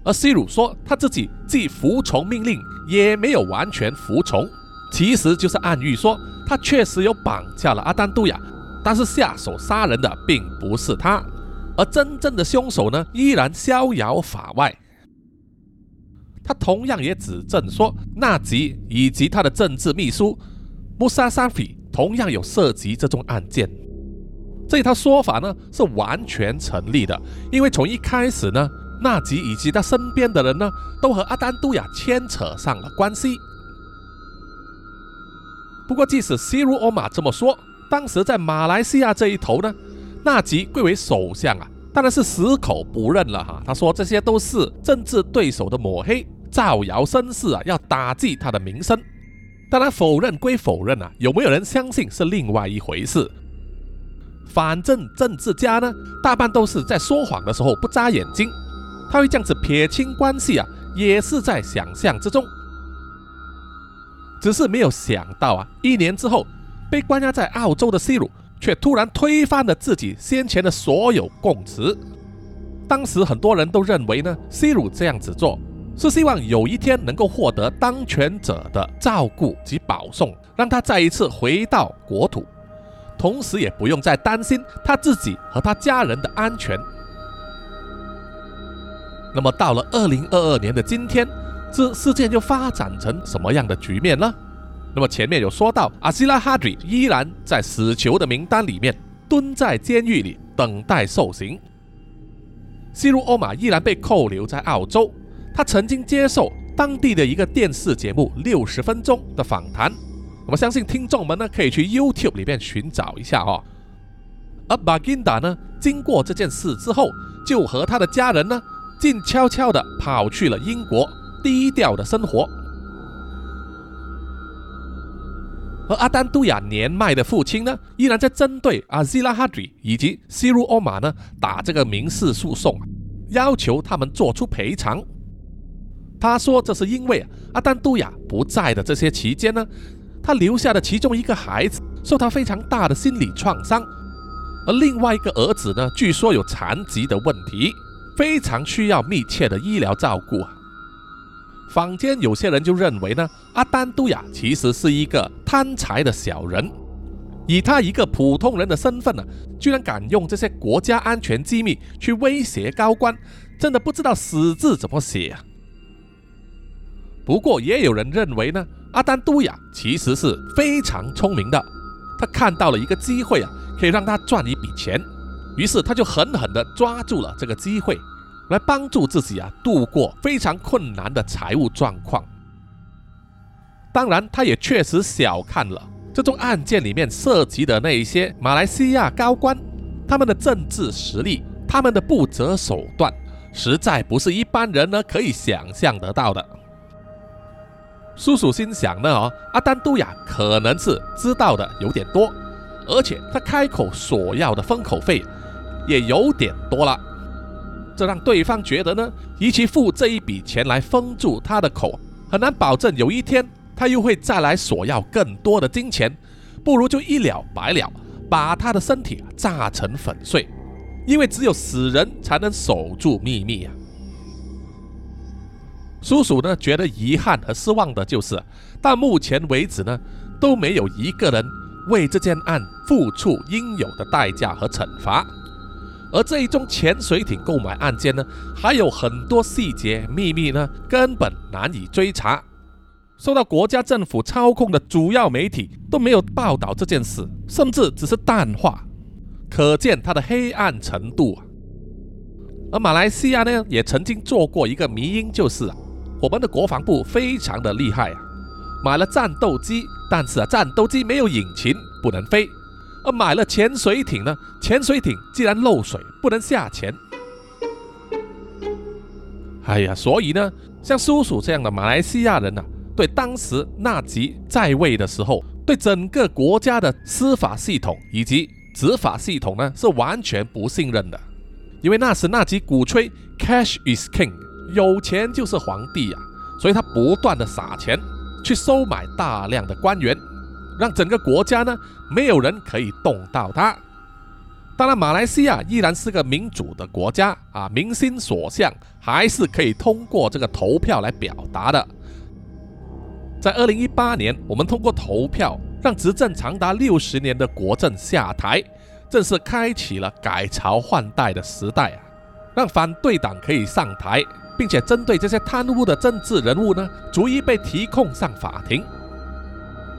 而西鲁说，他自己既服从命令，也没有完全服从，其实就是暗喻说，他确实有绑架了阿丹都亚，但是下手杀人的并不是他，而真正的凶手呢，依然逍遥法外。他同样也指证说，纳吉以及他的政治秘书穆萨沙菲同样有涉及这宗案件。这一套说法呢是完全成立的，因为从一开始呢，纳吉以及他身边的人呢都和阿丹都亚牵扯上了关系。不过，即使西鲁欧玛这么说，当时在马来西亚这一头呢，纳吉贵为首相啊。当然是死口不认了哈，他说这些都是政治对手的抹黑、造谣生事啊，要打击他的名声。当然否认归否认啊，有没有人相信是另外一回事。反正政治家呢，大半都是在说谎的时候不眨眼睛，他会这样子撇清关系啊，也是在想象之中。只是没有想到啊，一年之后被关押在澳洲的 C 鲁。却突然推翻了自己先前的所有供词。当时很多人都认为呢，C 鲁这样子做是希望有一天能够获得当权者的照顾及保送，让他再一次回到国土，同时也不用再担心他自己和他家人的安全。那么到了二零二二年的今天，这事件就发展成什么样的局面呢？那么前面有说到，阿西拉哈迪依然在死囚的名单里面，蹲在监狱里等待受刑。西鲁欧马依然被扣留在澳洲，他曾经接受当地的一个电视节目六十分钟的访谈。我相信听众们呢可以去 YouTube 里面寻找一下哦。而巴金达呢，经过这件事之后，就和他的家人呢，静悄悄地跑去了英国，低调的生活。而阿丹都亚年迈的父亲呢，依然在针对阿西拉哈迪以及西鲁欧马呢打这个民事诉讼，要求他们做出赔偿。他说，这是因为阿丹都亚不在的这些期间呢，他留下的其中一个孩子受到非常大的心理创伤，而另外一个儿子呢，据说有残疾的问题，非常需要密切的医疗照顾啊。坊间有些人就认为呢，阿丹都雅其实是一个贪财的小人，以他一个普通人的身份呢，居然敢用这些国家安全机密去威胁高官，真的不知道死字怎么写啊！不过也有人认为呢，阿丹都雅其实是非常聪明的，他看到了一个机会啊，可以让他赚一笔钱，于是他就狠狠地抓住了这个机会，来帮助自己啊度过非常困难的财务状况。当然，他也确实小看了这宗案件里面涉及的那一些马来西亚高官，他们的政治实力，他们的不择手段，实在不是一般人呢可以想象得到的。叔叔心想呢，哦，阿丹都雅可能是知道的有点多，而且他开口索要的封口费也有点多了，这让对方觉得呢，与其付这一笔钱来封住他的口，很难保证有一天他又会再来索要更多的金钱，不如就一了百了，把他的身体炸成粉碎，因为只有死人才能守住秘密啊。叔叔呢，觉得遗憾和失望的就是，到目前为止呢，都没有一个人为这件案付出应有的代价和惩罚。而这一宗潜水艇购买案件呢，还有很多细节秘密呢，根本难以追查。受到国家政府操控的主要媒体都没有报道这件事，甚至只是淡化，可见它的黑暗程度啊。而马来西亚呢，也曾经做过一个迷因，就是啊。我们的国防部非常的厉害啊，买了战斗机，但是啊，战斗机没有引擎，不能飞；而买了潜水艇呢，潜水艇既然漏水，不能下潜。哎呀，所以呢，像叔叔这样的马来西亚人呢，对当时纳吉在位的时候，对整个国家的司法系统以及执法系统呢，是完全不信任的，因为那时纳吉鼓吹 “cash is king”。有钱就是皇帝呀，所以他不断的撒钱去收买大量的官员，让整个国家呢没有人可以动到他。当然，马来西亚依然是个民主的国家啊，民心所向还是可以通过这个投票来表达的。在二零一八年，我们通过投票让执政长达六十年的国政下台，正式开启了改朝换代的时代啊，让反对党可以上台。并且针对这些贪污的政治人物呢，逐一被提控上法庭，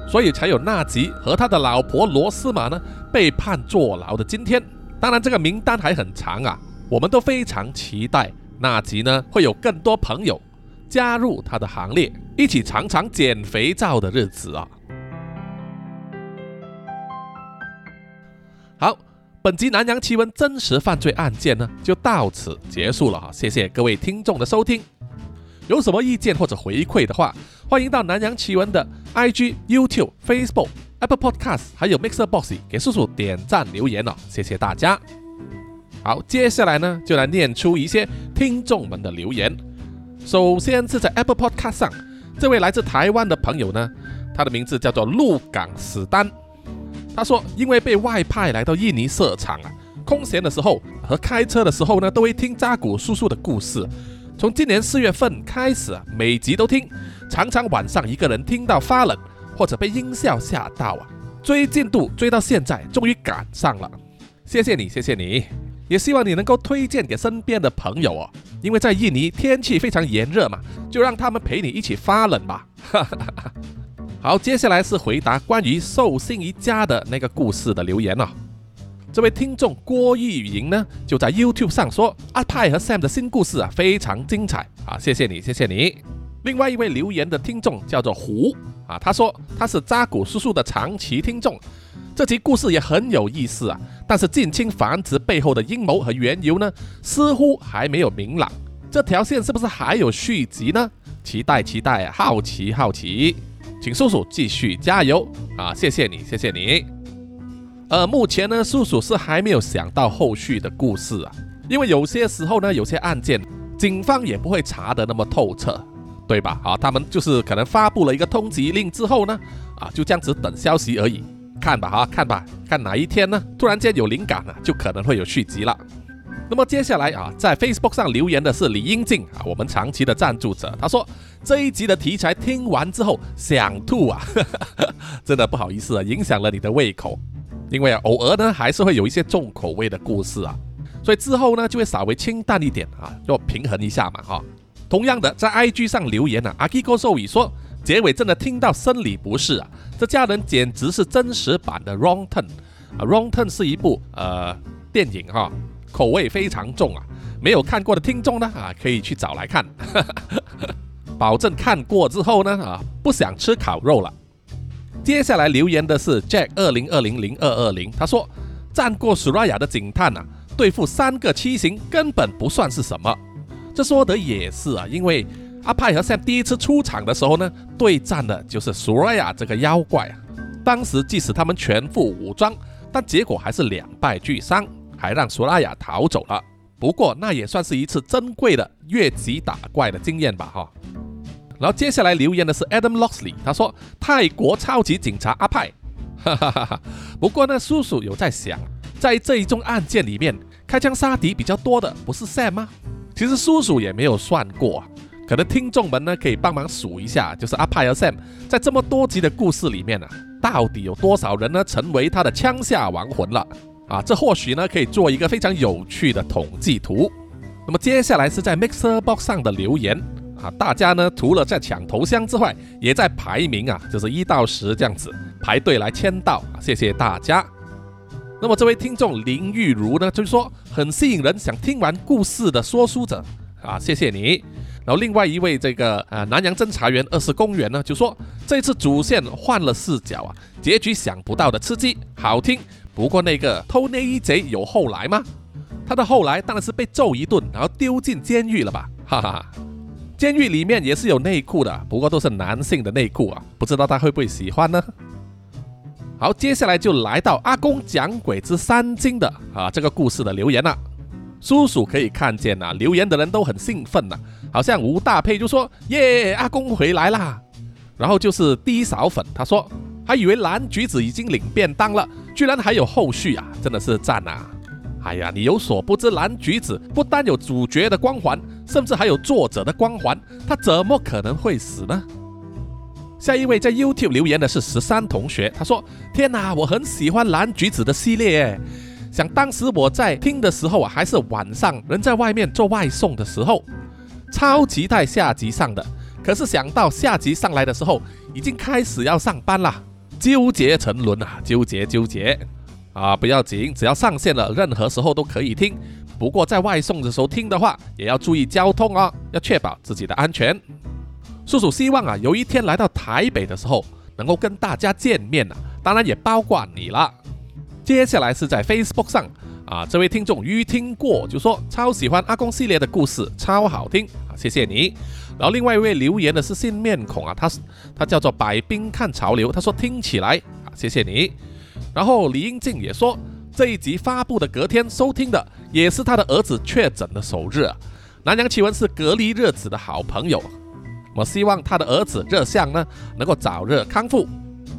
所以才有纳吉和他的老婆罗斯玛呢被判坐牢的今天。当然，这个名单还很长啊，我们都非常期待纳吉呢会有更多朋友加入他的行列，一起尝尝减肥皂的日子啊。好。本集南洋奇闻真实犯罪案件呢，就到此结束了哈。谢谢各位听众的收听，有什么意见或者回馈的话，欢迎到南洋奇闻的 IG、YouTube、Facebook、Apple Podcast 还有 Mixer Box 给叔叔点赞留言哦，谢谢大家。好，接下来呢，就来念出一些听众们的留言。首先是在 Apple Podcast 上，这位来自台湾的朋友呢，他的名字叫做鹿港史丹。他说：“因为被外派来到印尼设厂啊，空闲的时候和开车的时候呢，都会听扎古叔叔的故事。从今年四月份开始，每集都听，常常晚上一个人听到发冷，或者被音效吓到啊。追进度追到现在，终于赶上了。谢谢你，谢谢你，也希望你能够推荐给身边的朋友哦。因为在印尼天气非常炎热嘛，就让他们陪你一起发冷吧。”。好，接下来是回答关于寿星一家的那个故事的留言了。这位听众郭玉莹呢，就在 YouTube 上说阿派和 Sam 的新故事啊非常精彩啊，谢谢你，谢谢你。另外一位留言的听众叫做胡啊，他说他是扎古叔叔的长期听众，这集故事也很有意思啊，但是近亲繁殖背后的阴谋和缘由呢，似乎还没有明朗。这条线是不是还有续集呢？期待期待，好奇好奇。请叔叔继续加油啊！谢谢你，谢谢你。呃，目前呢，叔叔是还没有想到后续的故事啊，因为有些时候呢，有些案件警方也不会查得那么透彻，对吧？啊，他们就是可能发布了一个通缉令之后呢，啊，就这样子等消息而已。看吧，哈，看吧，看哪一天呢，突然间有灵感了，就可能会有续集了。那么接下来啊，在 Facebook 上留言的是李英静啊，我们长期的赞助者。他说这一集的题材听完之后想吐啊，真的不好意思啊，影响了你的胃口。因为啊，偶尔呢还是会有一些重口味的故事啊，所以之后呢就会稍微清淡一点啊，要平衡一下嘛哈。同样的，在 IG 上留言呢，阿 K 哥寿宇说，结尾真的听到生理不适啊，这家人简直是真实版的 Wrong Turn 啊，Wrong Turn 是一部呃电影哈，口味非常重啊，没有看过的听众呢啊可以去找来看，保证看过之后呢啊不想吃烤肉了。接下来留言的是 Jack 二零二零零二二零，他说战过苏拉雅的警探啊，对付三个七型根本不算是什么。这说的也是啊，因为阿派和 Sam 第一次出场的时候呢，对战的就是苏拉雅这个妖怪啊。当时即使他们全副武装，但结果还是两败俱伤，还让苏拉雅逃走了。不过那也算是一次珍贵的越级打怪的经验吧，哈。然后接下来留言的是 Adam Losley，他说泰国超级警察阿派，哈哈哈哈。不过呢，叔叔有在想，在这一宗案件里面，开枪杀敌比较多的不是 Sam 吗？其实叔叔也没有算过，可能听众们呢可以帮忙数一下，就是阿派和 Sam 在这么多集的故事里面呢，到底有多少人呢成为他的枪下亡魂了？啊，这或许呢可以做一个非常有趣的统计图。那么接下来是在 Mixer Box 上的留言。啊，大家呢除了在抢头香之外，也在排名啊，就是一到十这样子排队来签到啊，谢谢大家。那么这位听众林玉如呢，就是说很吸引人，想听完故事的说书者啊，谢谢你。然后另外一位这个呃南洋侦查员二十公园呢，就说这次主线换了视角啊，结局想不到的刺激，好听。不过那个偷内衣贼有后来吗？他的后来当然是被揍一顿，然后丢进监狱了吧，哈哈哈。监狱里面也是有内裤的，不过都是男性的内裤啊，不知道他会不会喜欢呢？好，接下来就来到阿公讲鬼之三经的啊这个故事的留言了。叔叔可以看见呐，留言的人都很兴奋呐，好像吴大佩就说耶，阿公回来啦。然后就是低扫粉，他说还以为蓝橘子已经领便当了，居然还有后续啊，真的是赞啊！哎呀，你有所不知，蓝橘子不单有主角的光环，甚至还有作者的光环，他怎么可能会死呢？下一位在 YouTube 留言的是十三同学，他说：“天哪，我很喜欢蓝橘子的系列，想当时我在听的时候啊，还是晚上人在外面做外送的时候，超期待下集上的。可是想到下集上来的时候，已经开始要上班了，纠结沉沦啊，纠结纠结。”啊，不要紧，只要上线了，任何时候都可以听。不过在外送的时候听的话，也要注意交通哦，要确保自己的安全。叔叔希望啊，有一天来到台北的时候，能够跟大家见面啊，当然也包括你了。接下来是在 Facebook 上啊，这位听众于听过就说超喜欢阿公系列的故事，超好听啊，谢谢你。然后另外一位留言的是新面孔啊，他是他叫做百兵看潮流，他说听起来啊，谢谢你。然后李英静也说，这一集发布的隔天收听的也是他的儿子确诊的首日。啊南洋奇闻是隔离热子的好朋友，我希望他的儿子热相呢能够早日康复，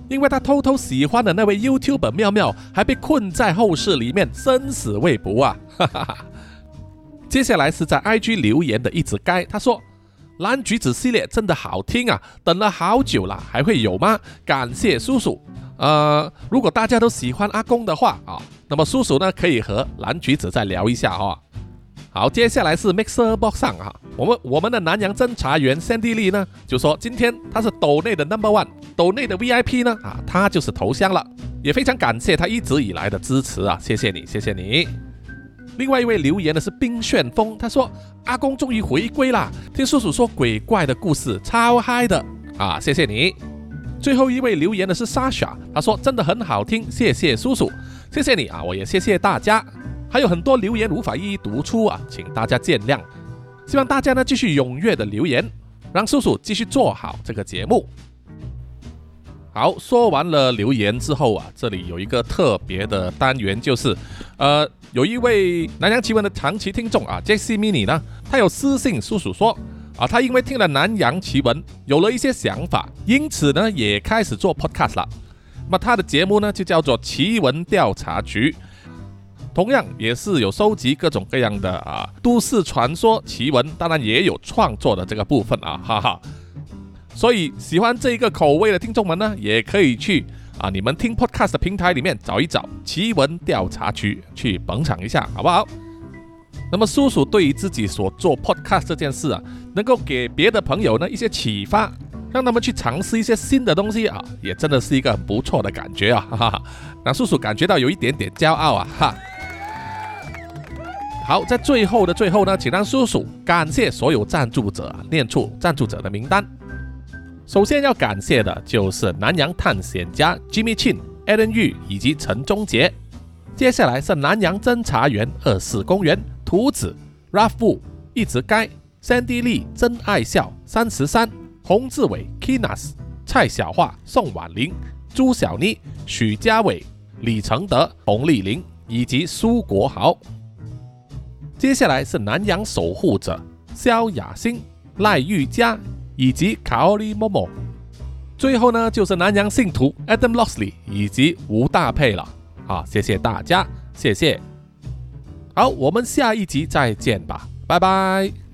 因为他偷偷喜欢的那位 YouTube 妙妙还被困在后室里面生死未卜啊！哈哈哈。接下来是在 IG 留言的一直该，他说蓝橘子系列真的好听啊，等了好久了，还会有吗？感谢叔叔。呃，如果大家都喜欢阿公的话啊，那么叔叔呢可以和蓝橘子再聊一下哈。好，接下来是 Mixer Box 上啊，我们我们的南洋侦查员 Sandy Lee 呢就说今天他是斗内的 Number One，斗内的 VIP 呢啊，他就是头香了，也非常感谢他一直以来的支持啊，谢谢你，谢谢你。另外一位留言的是冰旋风，他说阿公终于回归啦，听叔叔说鬼怪的故事超嗨的啊，谢谢你。最后一位留言的是 Sasha，他说真的很好听，谢谢叔叔，谢谢你啊，我也谢谢大家，还有很多留言无法一一读出啊，请大家见谅。希望大家呢继续踊跃的留言，让叔叔继续做好这个节目。好，说完了留言之后啊，这里有一个特别的单元，就是呃，有一位南洋奇闻的长期听众啊，Jesse Mini 呢，他有私信叔叔说。啊，他因为听了南洋奇闻，有了一些想法，因此呢，也开始做 podcast 了。那么他的节目呢，就叫做奇闻调查局，同样也是有收集各种各样的啊都市传说奇闻，当然也有创作的这个部分啊，哈哈。所以喜欢这一个口味的听众们呢，也可以去啊，你们听 podcast 的平台里面找一找奇闻调查区去捧场一下，好不好？那么叔叔对于自己所做 podcast 这件事啊，能够给别的朋友呢一些启发，让他们去尝试一些新的东西啊，也真的是一个很不错的感觉啊，哈哈，让叔叔感觉到有一点点骄傲啊，哈。好，在最后的最后呢，请让叔叔感谢所有赞助者，念出赞助者的名单。首先要感谢的就是南洋探险家 Jimmy Chin、Alan Yu 以及陈忠杰。接下来是南洋侦查员二四公园图子 Raffu、一直该 Sandy Lee、真爱笑三十三、洪志伟 Kinas、蔡小桦、宋婉玲、朱小妮、许家伟、李承德、洪丽玲以及苏国豪。接下来是南洋守护者萧雅欣、赖玉佳以及卡奥利莫莫。最后呢，就是南洋信徒 Adam Lossley 以及吴大佩了。好，谢谢大家，谢谢。好，我们下一集再见吧，拜拜。